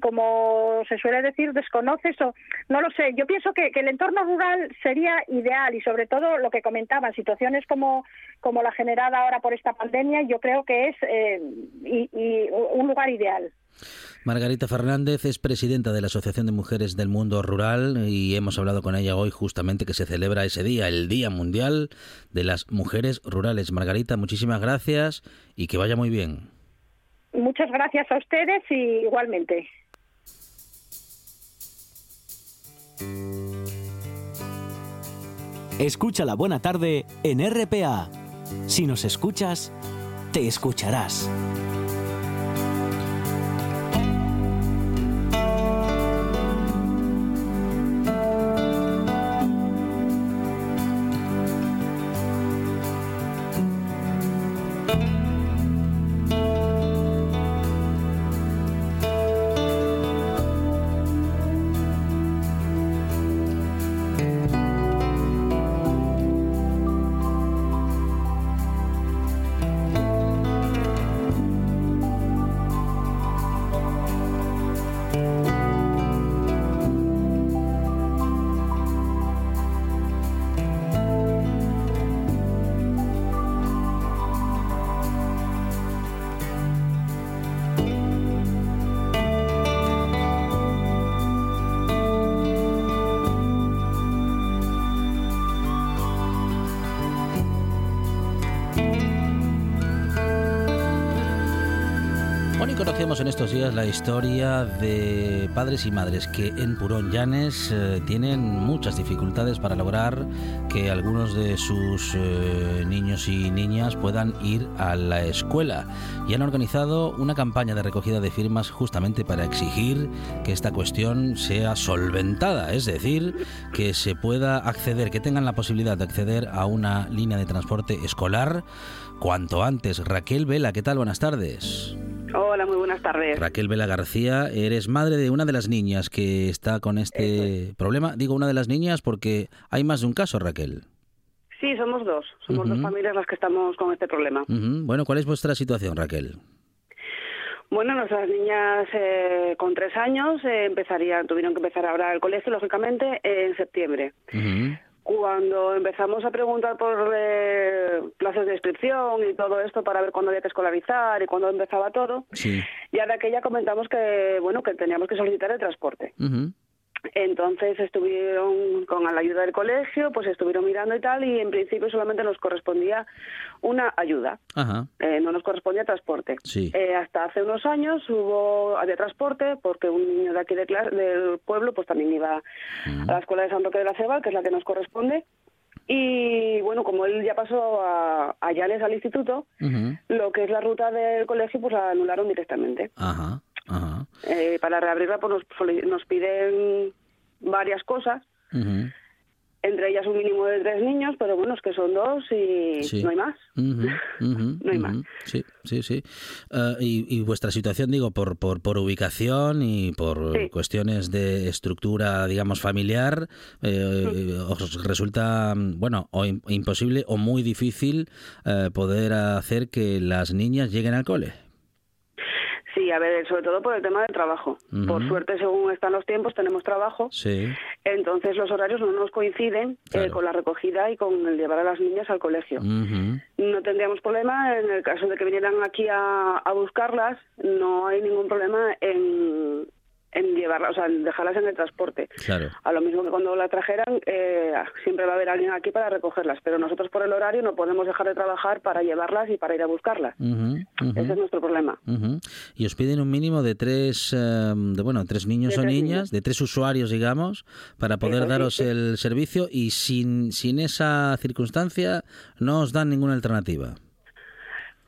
como se suele decir, desconoces o no lo sé. Yo pienso que, el entorno rural sería ideal y sobre todo lo que comentaban, situaciones como, como la generada ahora por esta pandemia, yo creo que es eh, y un lugar ideal. Margarita Fernández es presidenta de la Asociación de Mujeres del Mundo Rural y hemos hablado con ella hoy justamente que se celebra ese día, el Día Mundial de las Mujeres Rurales. Margarita, muchísimas gracias y que vaya muy bien. Muchas gracias a ustedes y igualmente. Escucha la buena tarde en RPA. Si nos escuchas, te escucharás. Estos días la historia de padres y madres que en Purón Llanes eh, tienen muchas dificultades para lograr que algunos de sus eh, niños y niñas puedan ir a la escuela y han organizado una campaña de recogida de firmas justamente para exigir que esta cuestión sea solventada, es decir, que se pueda acceder, que tengan la posibilidad de acceder a una línea de transporte escolar cuanto antes. Raquel Vela, ¿qué tal? Buenas tardes. Hola, muy buenas tardes. Raquel Vela García, eres madre de una de las niñas que está con este problema. Digo una de las niñas porque hay más de un caso, Raquel. Sí, somos dos. Somos dos familias las que estamos con este problema. Bueno, ¿cuál es vuestra situación, Raquel? Bueno, nuestras niñas eh, con tres años eh, empezarían, tuvieron que empezar ahora el colegio, lógicamente, en septiembre cuando empezamos a preguntar por eh, clases de inscripción y todo esto para ver cuándo había que escolarizar y cuándo empezaba todo, ya de aquella comentamos que bueno que teníamos que solicitar el transporte. Entonces estuvieron con la ayuda del colegio, pues estuvieron mirando y tal, y en principio solamente nos correspondía una ayuda. Eh, no nos correspondía transporte. Eh, hasta hace unos años hubo había transporte porque un niño de aquí de del pueblo pues también iba a la escuela de San Roque de la Cebal, que es la que nos corresponde. Y bueno, como él ya pasó a, a Llanes al instituto, lo que es la ruta del colegio pues la anularon directamente. Ajá. Eh, para reabrirla pues nos, nos piden varias cosas, entre ellas un mínimo de tres niños, pero bueno, es que son dos y no hay más. no hay más. Sí, sí, sí. Eh, y, vuestra situación, digo, por, por, por ubicación y por cuestiones de estructura, digamos, familiar, eh, os resulta, bueno, o imposible o muy difícil poder hacer que las niñas lleguen al cole. Sí, a ver, sobre todo por el tema del trabajo. Por suerte, según están los tiempos, tenemos trabajo. Sí. Entonces los horarios no nos coinciden eh, con la recogida y con el llevar a las niñas al colegio. No tendríamos problema en el caso de que vinieran aquí a, a buscarlas. No hay ningún problema en, en llevarlas, o sea, en dejarlas en el transporte. Claro. A lo mismo que cuando la trajeran, eh, siempre va a haber alguien aquí para recogerlas, pero nosotros por el horario no podemos dejar de trabajar para llevarlas y para ir a buscarlas. Ese es nuestro problema. Y os piden un mínimo de tres, em, de, bueno, tres niños o niñas, de tres usuarios, digamos, para poder daros el servicio y sin, sin esa circunstancia no os dan ninguna alternativa.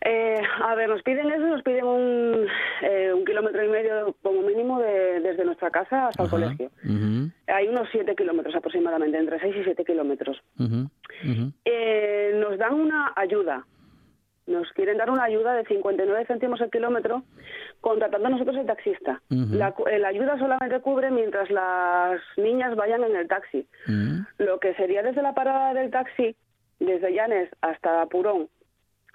Eh, a ver, nos piden eso, nos piden un, eh, un kilómetro y medio como mínimo de, desde nuestra casa hasta el colegio. Hay unos siete kilómetros aproximadamente, entre seis y siete kilómetros. Eh, nos dan una ayuda, nos quieren dar una ayuda de 59 céntimos el kilómetro contratando a nosotros el taxista. la, eh, la, ayuda solamente cubre mientras las niñas vayan en el taxi. Lo que sería desde la parada del taxi, desde Llanes hasta Purón,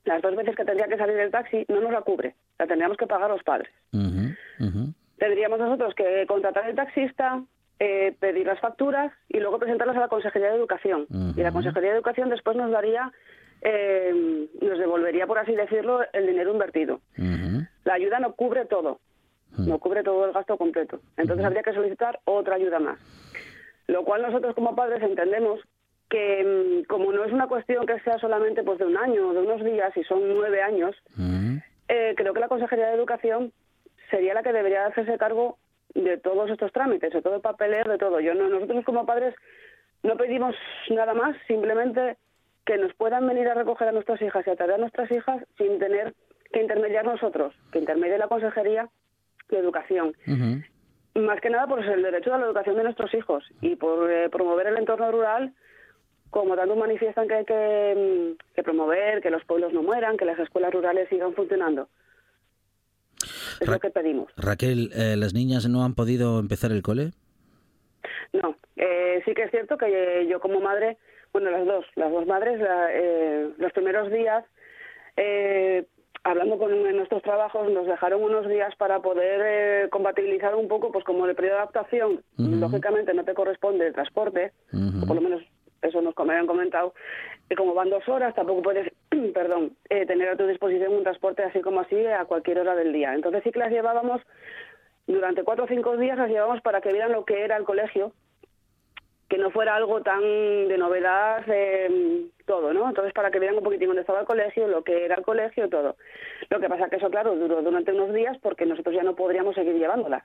las dos veces que tendría que salir el taxi, no nos la cubre. La tendríamos que pagar los padres. Tendríamos nosotros que contratar el taxista, eh, pedir las facturas y luego presentarlas a la Consejería de Educación. Y la Consejería de Educación después nos daría, eh, nos devolvería, por así decirlo, el dinero invertido. La ayuda no cubre todo, no cubre todo el gasto completo. Entonces habría que solicitar otra ayuda más. Lo cual nosotros como padres entendemos que mm, como no es una cuestión que sea solamente pues de un año o de unos días y son nueve años, eh, creo que la Consejería de Educación sería la que debería hacerse cargo de todos estos trámites, de todo el papeleo, de todo. Yo no, nosotros como padres no pedimos nada más, simplemente que nos puedan venir a recoger a nuestras hijas y a traer a nuestras hijas sin tener que intermediar nosotros, que intermedie la Consejería de Educación. Más que nada por el derecho a la educación de nuestros hijos y por eh, promover el entorno rural, como tanto manifiestan que hay que, mm, que promover, que los pueblos no mueran, que las escuelas rurales sigan funcionando. Es lo que pedimos. Raquel, eh, ¿las niñas no han podido empezar el cole? No, eh, sí que es cierto que yo como madre, bueno, las dos, las dos madres, eh, los primeros días, hablando con nuestros trabajos, nos dejaron unos días para poder compatibilizar un poco, pues como el periodo de adaptación, lógicamente no te corresponde el transporte, o por lo menos eso nos habían comentado, que como van dos horas, tampoco puedes, perdón, eh, tener a tu disposición un transporte así como así a cualquier hora del día. Entonces sí que las llevábamos, durante cuatro o cinco días las llevábamos para que vieran lo que era el colegio, que no fuera algo tan de novedad eh, todo, ¿no? Entonces para que vieran un poquitín dónde estaba el colegio, lo que era el colegio, todo. Lo que pasa que eso, claro, duró durante unos días porque nosotros ya no podríamos seguir llevándolas.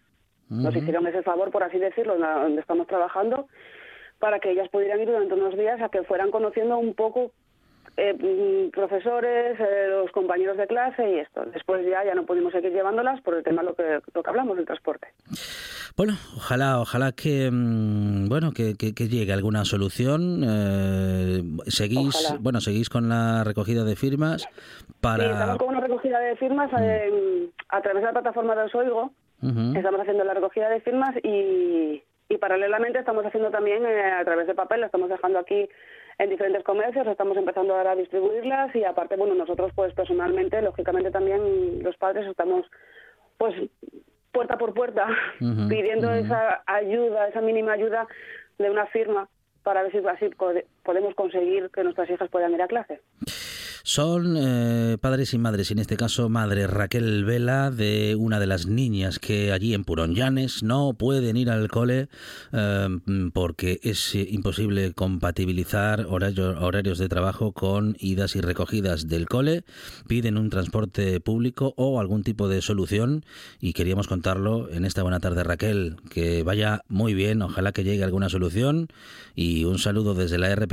Nos hicieron ese favor, por así decirlo, donde estamos trabajando, para que ellas pudieran ir durante unos días a que fueran conociendo un poco eh, mm, profesores, eh, los compañeros de clase y esto. Después ya ya no pudimos seguir llevándolas por el tema lo que, lo que hablamos del transporte. Bueno, ojalá, ojalá que mm, bueno que, llegue alguna solución. Eh, seguís, bueno, seguís con la recogida de firmas para. Sí, estamos con una recogida de firmas mm. a través de la plataforma de Osoigo. Estamos haciendo la recogida de firmas y, y paralelamente estamos haciendo también eh, a través de papel, lo estamos dejando aquí en diferentes comercios, estamos empezando ahora a distribuirlas y aparte, bueno, nosotros pues personalmente, lógicamente también los padres estamos pues puerta por puerta pidiendo esa ayuda, esa mínima ayuda de una firma para ver si así podemos conseguir que nuestras hijas puedan ir a clase. Son eh, padres y madres, y en este caso madre Raquel Vela, de una de las niñas que allí en Puronllanes no pueden ir al cole eh, porque es imposible compatibilizar horarios de trabajo con idas y recogidas del cole. Piden un transporte público o algún tipo de solución y queríamos contarlo en esta buena tarde Raquel. Que vaya muy bien, ojalá que llegue alguna solución y un saludo desde la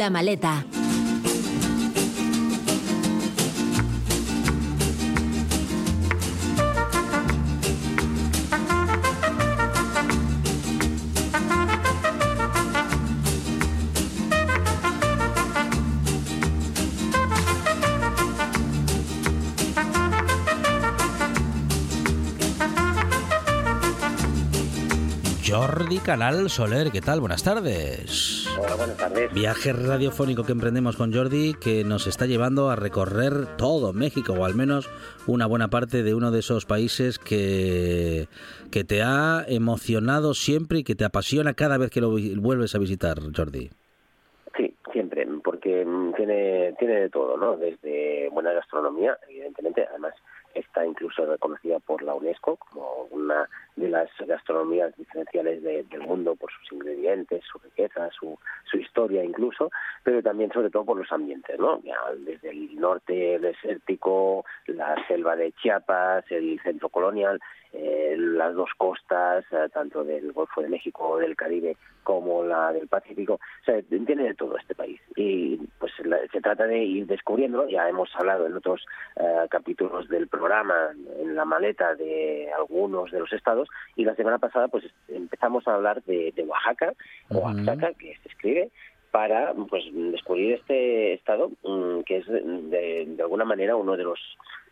La maleta. Jordi Canal Soler, ¿qué tal? Buenas tardes. Hola, buenas tardes. Viaje radiofónico que emprendemos con Jordi que nos está llevando a recorrer todo México o al menos una buena parte de uno de esos países que, que te ha emocionado siempre y que te apasiona cada vez que lo vuelves a visitar, Jordi. Sí, siempre, porque tiene, tiene de todo, ¿no? Desde buena gastronomía, evidentemente, además está incluso reconocida por la UNESCO como una de las gastronomías diferenciales del mundo por sus ingredientes, su riqueza, su, su historia incluso, pero también sobre todo por los ambientes, ¿no? desde el norte desértico, la selva de Chiapas, el centro colonial, eh, las dos costas, eh, tanto del Golfo de México o del Caribe como la del Pacífico, o sea, tiene de todo este país. Y pues se trata de ir descubriendo, ya hemos hablado en otros eh, capítulos del programa, en la maleta de algunos de los estados, y la semana pasada pues empezamos a hablar de, Oaxaca, Oaxaca, que se escribe, para pues descubrir este estado mm, que es de, de, alguna manera uno de los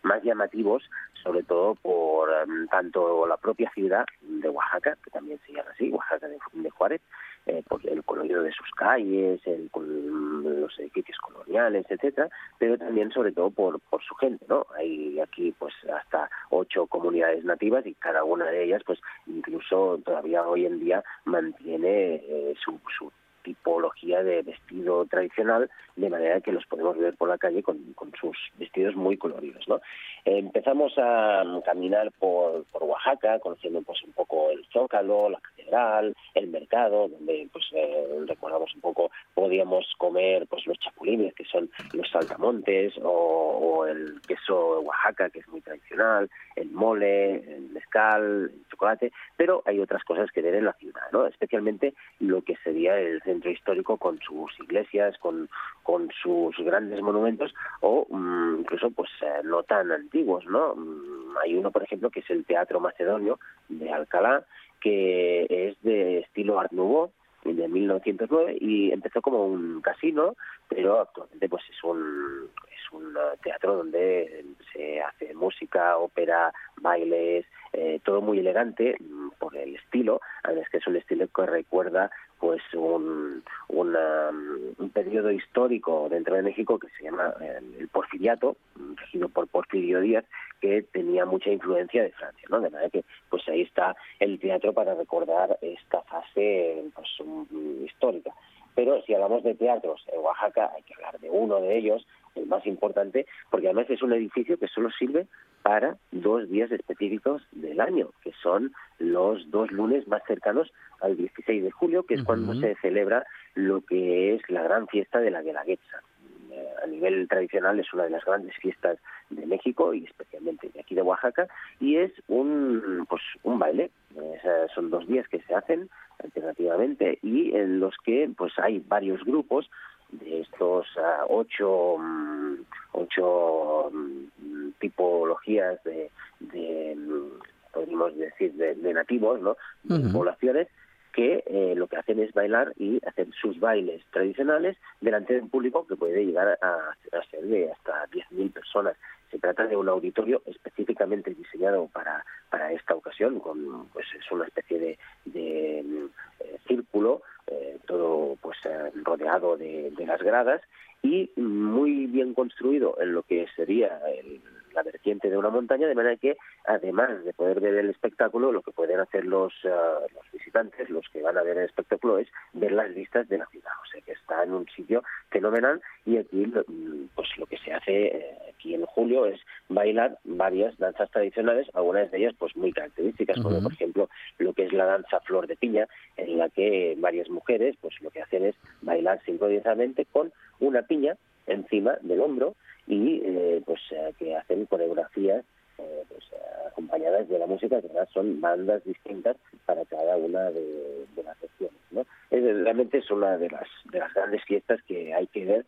más llamativos, sobre todo por em, tanto la propia ciudad de Oaxaca, que también se llama así, Oaxaca de, Juárez, eh, por el colorido de sus calles, el, los edificios coloniales, etcétera, pero también sobre todo por, por su gente, ¿no? Hay aquí pues hasta ocho comunidades nativas y cada una de ellas pues incluso todavía hoy en día mantiene eh, su, su tipología de vestido tradicional, de manera que los podemos ver por la calle con, sus vestidos muy coloridos. ¿no? empezamos a caminar por, Oaxaca, conociendo pues un poco el Zócalo, la catedral, el mercado, donde pues eh, recordamos un poco, podíamos comer pues los chapulines, que son los saltamontes, o, el queso de Oaxaca, que es muy tradicional, el mole, el mezcal, el chocolate, pero hay otras cosas que ver en la ciudad, ¿no? especialmente lo que sería el centro histórico con sus iglesias, con, con sus grandes monumentos o mm, incluso pues eh, no tan antiguos, ¿no? Mm, hay uno, por ejemplo, que es el Teatro Macedonio de Alcalá, que es de estilo Art Nouveau, de 1909 y empezó como un casino, pero actualmente pues es un es un teatro donde se hace música, ópera, bailes, eh, todo muy elegante mm, por el estilo, además que es un estilo que recuerda pues un, un periodo histórico dentro de México que se llama eh, el porfiriato, regido por Porfirio Díaz, que tenía mucha influencia de Francia, ¿no? De manera que pues ahí está el teatro para recordar esta fase pues histórica. Pero si hablamos de teatros en Oaxaca, hay que hablar de uno de ellos, el más importante, porque además es un edificio que solo sirve para dos días específicos del año, que son los dos lunes más cercanos al 16 de julio, que es cuando se celebra lo que es la gran fiesta de la Guelaguetza. Eh, a nivel tradicional es una de las grandes fiestas de México y especialmente de aquí de Oaxaca y es un pues un baile. Son dos días que se hacen alternativamente y en los que pues hay varios grupos de estos ah, ocho mm, ocho mm, tipologías de, de mm, podríamos decir de, nativos no de poblaciones que eh, lo que hacen es bailar y hacer sus bailes tradicionales delante de un público que puede llegar a, ser de hasta 10.000 personas. Se trata de un auditorio específicamente diseñado para, para esta ocasión, con pues es una especie de, de eh, círculo, eh, todo pues rodeado de, de las gradas y muy bien construido en lo que sería el la vertiente de una montaña, de manera que además de poder ver el espectáculo, lo que pueden hacer los, eh, los visitantes, los que van a ver el espectáculo, es ver las vistas de la ciudad. O sea que está en un sitio fenomenal y aquí mm, pues lo que se hace eh, aquí en julio es bailar varias danzas tradicionales, algunas de ellas pues muy características, como por ejemplo lo que es la danza flor de piña, en la que varias mujeres pues lo que hacen es bailar sincronizadamente con una piña encima del hombro y eh, pues eh, que hacen coreografías eh, pues, acompañadas de la música, que además son bandas distintas para cada una de, las secciones. ¿no? Es, realmente es una de las, de las grandes fiestas que hay que ver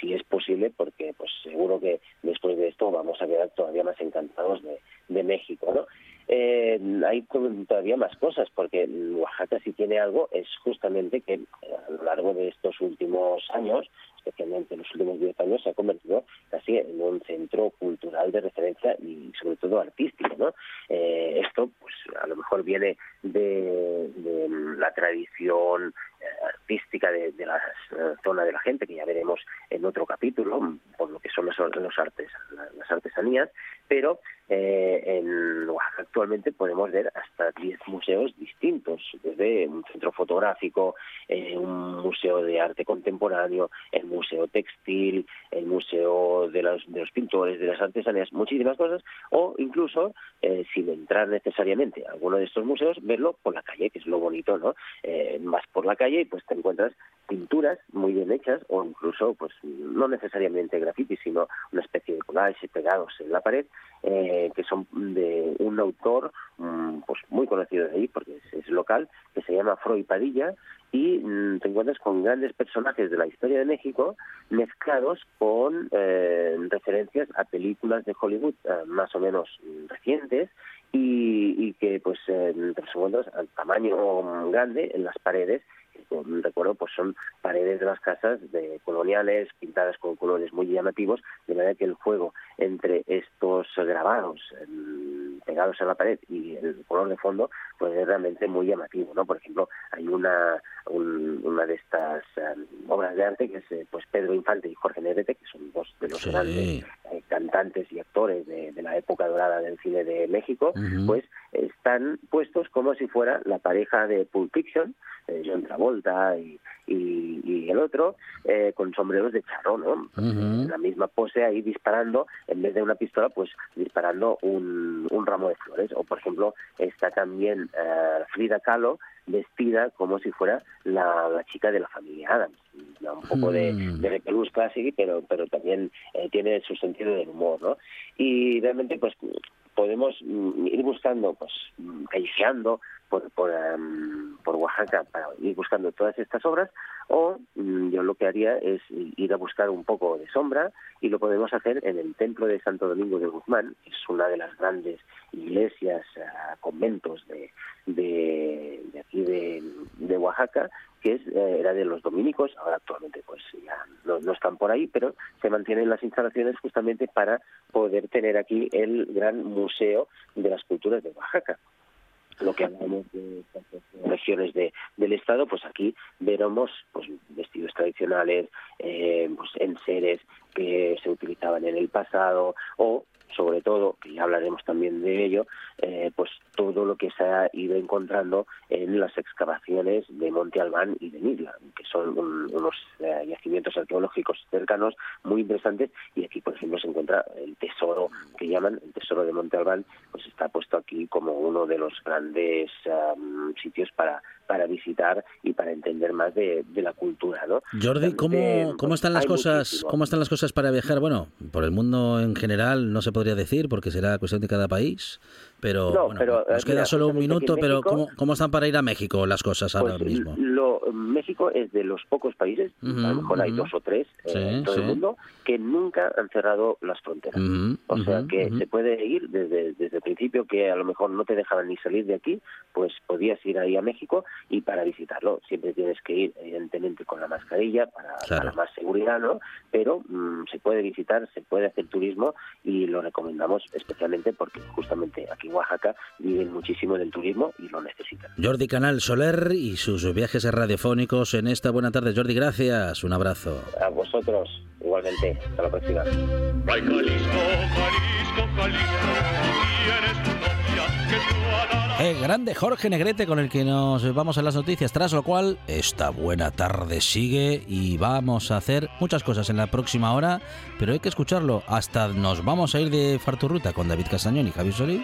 si es posible, porque pues seguro que después de esto vamos a quedar todavía más encantados de, de México. ¿no? Eh, hay todavía más cosas, porque Oaxaca si tiene algo es justamente que a lo largo de estos últimos años, especialmente en los últimos 10 años, se ha convertido casi en un centro cultural de referencia y sobre todo artístico. ¿no? Eh, esto pues a lo mejor viene de, la tradición eh, artística de, la zona de la gente, que ya veremos en otro capítulo, por lo que son los, los artes, las artesanías, pero en Oaxaca actualmente podemos ver hasta 10 museos distintos, desde un centro fotográfico, eh, un museo de arte contemporáneo, el museo textil, el museo de los, de los pintores, de las artesanías, muchísimas cosas, o incluso, eh, sin entrar necesariamente a alguno de estos museos, verlo por la calle, que es lo bonito, ¿no? Eh, vas por la calle y pues te encuentras pinturas muy bien hechas o incluso, pues no necesariamente grafitis, sino una especie de collage pegados en la pared, eh, que son de un autor mm, pues muy conocido de ahí, porque es, local, que se llama Freud Padilla, y mm, te encuentras con grandes personajes de la historia de México mezclados con eh, referencias a películas de Hollywood eh, más o menos recientes y, que pues te encuentras al tamaño grande en las paredes recuerdo, pues son paredes de las casas de coloniales pintadas con colores muy llamativos, de manera que el juego entre estos grabados pegados a la pared y el color de fondo, pues es realmente muy llamativo, ¿no? Por ejemplo, hay una una de estas em, obras de arte que es eh, pues Pedro Infante y Jorge Negrete, que son dos de los grandes eh, cantantes y actores de, la época dorada del cine de México, pues están puestos como si fuera la pareja de Pulp Fiction, eh, John Travolta y, y, el otro, eh, con sombreros de charro, ¿no? La misma pose ahí disparando, en vez de una pistola, pues disparando un, un ramo de flores. O, por ejemplo, está también eh, Frida Kahlo vestida como si fuera la, chica de la familia Adams. Un poco de, mm. de repelús clásico, pero, pero también tiene su sentido del humor, ¿no? Y realmente, pues podemos mm, ir buscando, pues callejeando por, por, em, por, Oaxaca para ir buscando todas estas obras, o mm, yo lo que haría es ir a buscar un poco de sombra y lo podemos hacer en el templo de Santo Domingo de Guzmán, que es una de las grandes iglesias, eh, conventos de, de, aquí de, de Oaxaca, que es, eh, era de los dominicos, ahora actualmente pues ya no, no, están por ahí, pero se mantienen las instalaciones justamente para poder tener aquí el gran museo de las culturas de Oaxaca lo que hablamos de regiones de, del Estado, pues aquí veremos pues, vestidos tradicionales, eh, pues, enseres que se utilizaban en el pasado o sobre todo, que ya hablaremos también de ello, eh, pues todo lo que se ha ido encontrando en las excavaciones de Monte Albán y de Nidla, que son unos eh, yacimientos arqueológicos cercanos muy interesantes y aquí, por ejemplo, se encuentra el tesoro que llaman el tesoro de Monte Albán, pues está puesto aquí como uno de los grandes sitios para para visitar y para entender más de, la cultura, ¿no? Jordi, ¿cómo, ¿cómo están las cosas? ¿Cómo están las cosas para viajar? Bueno, por el mundo en general no se podría decir porque será cuestión de cada país, pero, bueno, nos queda solo un minuto, pero ¿cómo, ¿cómo, están para ir a México las cosas ahora pues, mismo? Lo, México es de los pocos países, a lo mejor hay dos o tres eh, en todo el mundo, que nunca han cerrado las fronteras. o sea que se puede ir desde, desde el principio que a lo mejor no te dejaban ni salir de aquí, pues podías ir ahí a México y para visitarlo siempre tienes que ir evidentemente con la mascarilla para, más seguridad, ¿no? Pero mm, se puede visitar, se puede hacer turismo y lo recomendamos especialmente porque justamente aquí Oaxaca viven muchísimo del turismo y lo necesitan. Jordi Canal Soler y sus viajes radiofónicos en esta buena tarde. Jordi, gracias. Un abrazo. A vosotros, igualmente. Hasta la próxima. El grande Jorge Negrete con el que nos vamos a las noticias, tras lo cual esta buena tarde sigue y vamos a hacer muchas cosas en la próxima hora, pero hay que escucharlo. Hasta nos vamos a ir de Farturruta con David Castañón y Javier Solís.